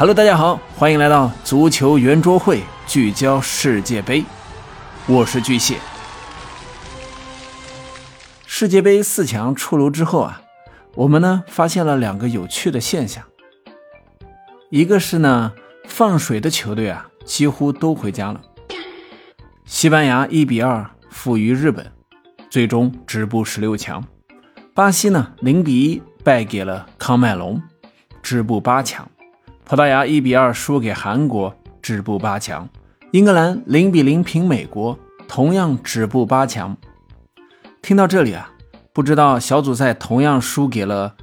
Hello，大家好，欢迎来到足球圆桌会，聚焦世界杯。我是巨蟹。世界杯四强出炉之后啊，我们呢发现了两个有趣的现象。一个是呢，放水的球队啊几乎都回家了。西班牙一比二负于日本，最终止步十六强。巴西呢零比一败给了康麦隆，止步八强。葡萄牙一比二输给韩国，止步八强；英格兰零比零平美国，同样止步八强。听到这里啊，不知道小组赛同样输给了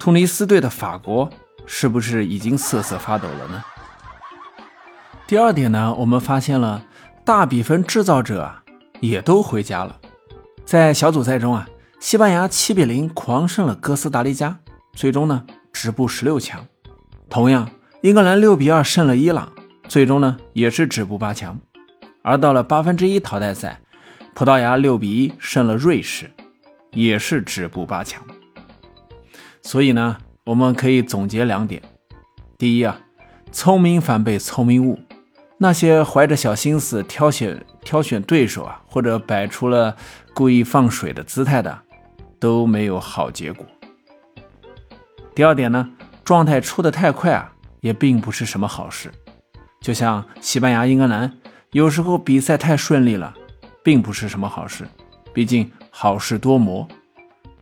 突尼斯队的法国，是不是已经瑟瑟发抖了呢？第二点呢，我们发现了大比分制造者啊也都回家了。在小组赛中啊，西班牙七比零狂胜了哥斯达黎加，最终呢止步十六强。同样。英格兰六比二胜了伊朗，最终呢也是止步八强。而到了八分之一淘汰赛，葡萄牙六比一胜了瑞士，也是止步八强。所以呢，我们可以总结两点：第一啊，聪明反被聪明误，那些怀着小心思挑选挑选对手啊，或者摆出了故意放水的姿态的，都没有好结果。第二点呢，状态出的太快啊。也并不是什么好事，就像西班牙、英格兰，有时候比赛太顺利了，并不是什么好事。毕竟好事多磨，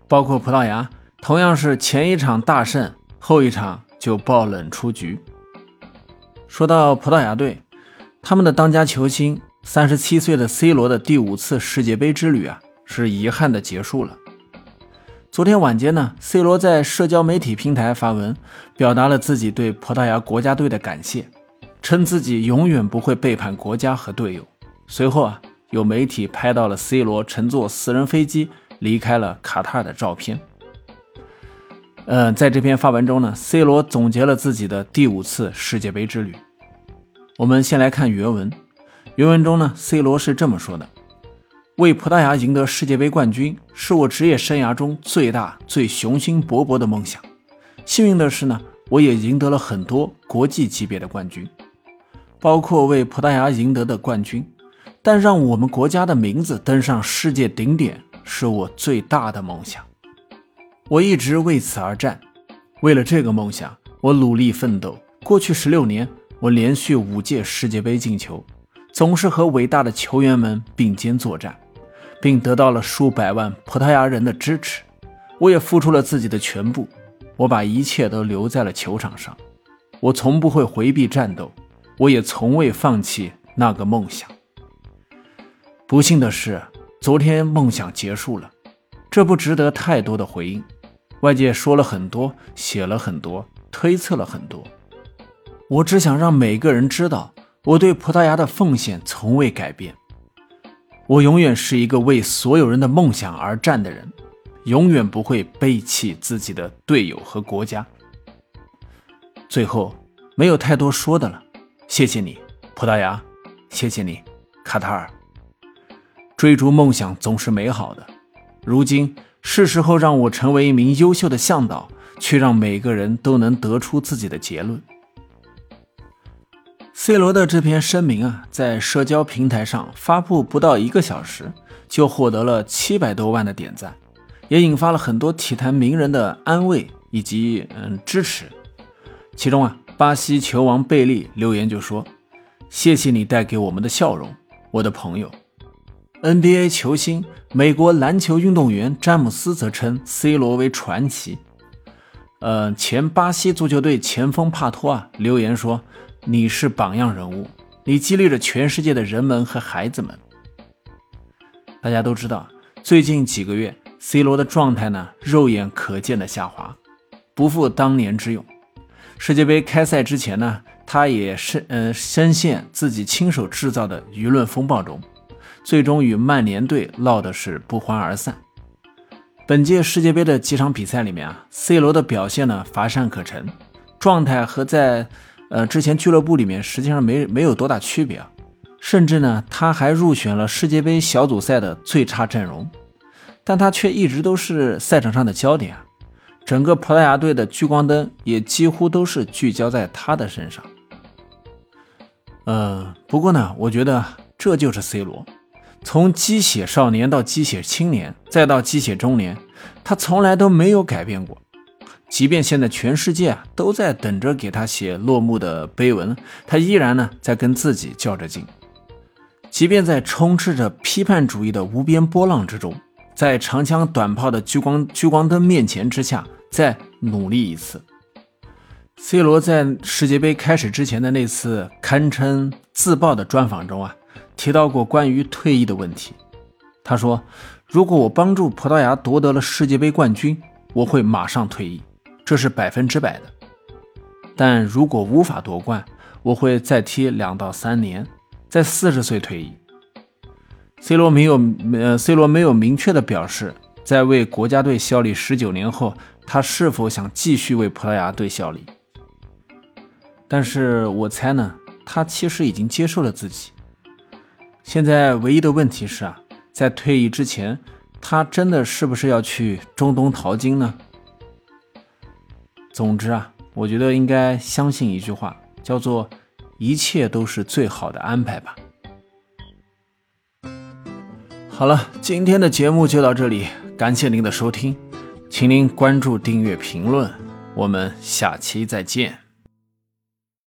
包括葡萄牙，同样是前一场大胜，后一场就爆冷出局。说到葡萄牙队，他们的当家球星，三十七岁的 C 罗的第五次世界杯之旅啊，是遗憾的结束了。昨天晚间呢，C 罗在社交媒体平台发文，表达了自己对葡萄牙国家队的感谢，称自己永远不会背叛国家和队友。随后啊，有媒体拍到了 C 罗乘坐私人飞机离开了卡塔尔的照片。嗯，在这篇发文中呢，C 罗总结了自己的第五次世界杯之旅。我们先来看原文，原文中呢，C 罗是这么说的。为葡萄牙赢得世界杯冠军是我职业生涯中最大、最雄心勃勃的梦想。幸运的是呢，我也赢得了很多国际级别的冠军，包括为葡萄牙赢得的冠军。但让我们国家的名字登上世界顶点是我最大的梦想。我一直为此而战，为了这个梦想，我努力奋斗。过去十六年，我连续五届世界杯进球，总是和伟大的球员们并肩作战。并得到了数百万葡萄牙人的支持，我也付出了自己的全部，我把一切都留在了球场上，我从不会回避战斗，我也从未放弃那个梦想。不幸的是，昨天梦想结束了，这不值得太多的回应。外界说了很多，写了很多，推测了很多，我只想让每个人知道，我对葡萄牙的奉献从未改变。我永远是一个为所有人的梦想而战的人，永远不会背弃自己的队友和国家。最后，没有太多说的了，谢谢你，葡萄牙，谢谢你，卡塔尔。追逐梦想总是美好的，如今是时候让我成为一名优秀的向导，去让每个人都能得出自己的结论。C 罗的这篇声明啊，在社交平台上发布不到一个小时，就获得了七百多万的点赞，也引发了很多体坛名人的安慰以及嗯支持。其中啊，巴西球王贝利留言就说：“谢谢你带给我们的笑容，我的朋友。”NBA 球星、美国篮球运动员詹姆斯则称 C 罗为传奇。呃，前巴西足球队前锋帕托啊留言说。你是榜样人物，你激励着全世界的人们和孩子们。大家都知道，最近几个月，C 罗的状态呢，肉眼可见的下滑，不复当年之勇。世界杯开赛之前呢，他也深呃深陷自己亲手制造的舆论风暴中，最终与曼联队闹的是不欢而散。本届世界杯的几场比赛里面啊，C 罗的表现呢乏善可陈，状态和在。呃，之前俱乐部里面实际上没没有多大区别啊，甚至呢，他还入选了世界杯小组赛的最差阵容，但他却一直都是赛场上的焦点啊。整个葡萄牙队的聚光灯也几乎都是聚焦在他的身上。呃，不过呢，我觉得这就是 C 罗，从鸡血少年到鸡血青年，再到鸡血中年，他从来都没有改变过。即便现在全世界啊都在等着给他写落幕的碑文，他依然呢在跟自己较着劲。即便在充斥着批判主义的无边波浪之中，在长枪短炮的聚光聚光灯面前之下，再努力一次。C 罗在世界杯开始之前的那次堪称自爆的专访中啊，提到过关于退役的问题。他说：“如果我帮助葡萄牙夺得了世界杯冠军，我会马上退役，这是百分之百的。但如果无法夺冠，我会再踢两到三年，在四十岁退役。”C 罗没有呃，C 罗没有明确的表示，在为国家队效力十九年后，他是否想继续为葡萄牙队效力。但是我猜呢，他其实已经接受了自己。现在唯一的问题是啊，在退役之前，他真的是不是要去中东淘金呢？总之啊，我觉得应该相信一句话，叫做“一切都是最好的安排”吧。好了，今天的节目就到这里，感谢您的收听，请您关注、订阅、评论，我们下期再见。